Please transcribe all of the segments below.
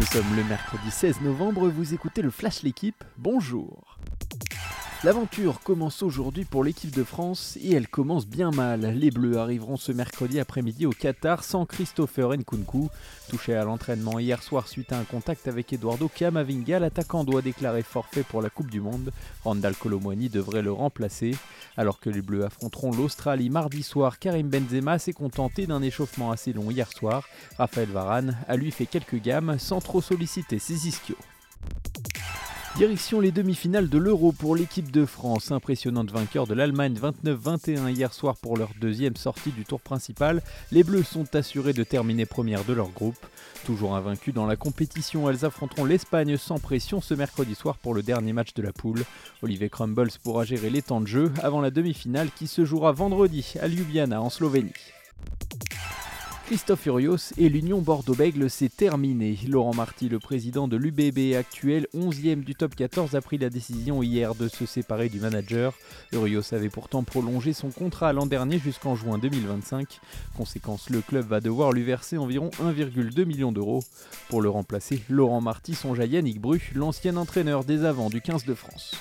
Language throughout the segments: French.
Nous sommes le mercredi 16 novembre, vous écoutez le Flash L'équipe, bonjour L'aventure commence aujourd'hui pour l'équipe de France et elle commence bien mal. Les Bleus arriveront ce mercredi après-midi au Qatar sans Christopher Nkunku. Touché à l'entraînement hier soir suite à un contact avec Eduardo Camavinga, l'attaquant doit déclarer forfait pour la Coupe du Monde. Randall Colomwani devrait le remplacer. Alors que les Bleus affronteront l'Australie mardi soir, Karim Benzema s'est contenté d'un échauffement assez long hier soir. Raphaël Varane a lui fait quelques gammes sans trop solliciter ses ischios. Direction les demi-finales de l'Euro pour l'équipe de France. Impressionnante vainqueur de l'Allemagne 29-21 hier soir pour leur deuxième sortie du tour principal. Les Bleus sont assurés de terminer première de leur groupe. Toujours invaincus dans la compétition, elles affronteront l'Espagne sans pression ce mercredi soir pour le dernier match de la poule. Olivier Crumbles pourra gérer les temps de jeu avant la demi-finale qui se jouera vendredi à Ljubljana en Slovénie. Christophe Urios et l'Union Bordeaux-Bègle s'est terminé. Laurent Marty, le président de l'UBB actuel, 11e du top 14, a pris la décision hier de se séparer du manager. Urios avait pourtant prolongé son contrat l'an dernier jusqu'en juin 2025. Conséquence, le club va devoir lui verser environ 1,2 million d'euros. Pour le remplacer, Laurent Marty songe à Yannick Bru, l'ancien entraîneur des avants du 15 de France.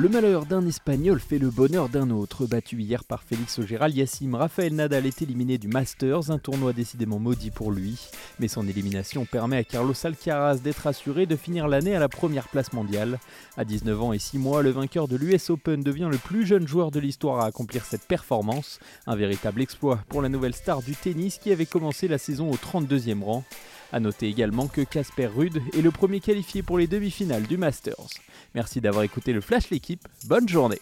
Le malheur d'un Espagnol fait le bonheur d'un autre. Battu hier par Félix Ogéral Yassim, Rafael Nadal est éliminé du Masters, un tournoi décidément maudit pour lui. Mais son élimination permet à Carlos Alcaraz d'être assuré de finir l'année à la première place mondiale. À 19 ans et 6 mois, le vainqueur de l'US Open devient le plus jeune joueur de l'histoire à accomplir cette performance. Un véritable exploit pour la nouvelle star du tennis qui avait commencé la saison au 32e rang. A noter également que Casper Rude est le premier qualifié pour les demi-finales du Masters. Merci d'avoir écouté le Flash l'équipe, bonne journée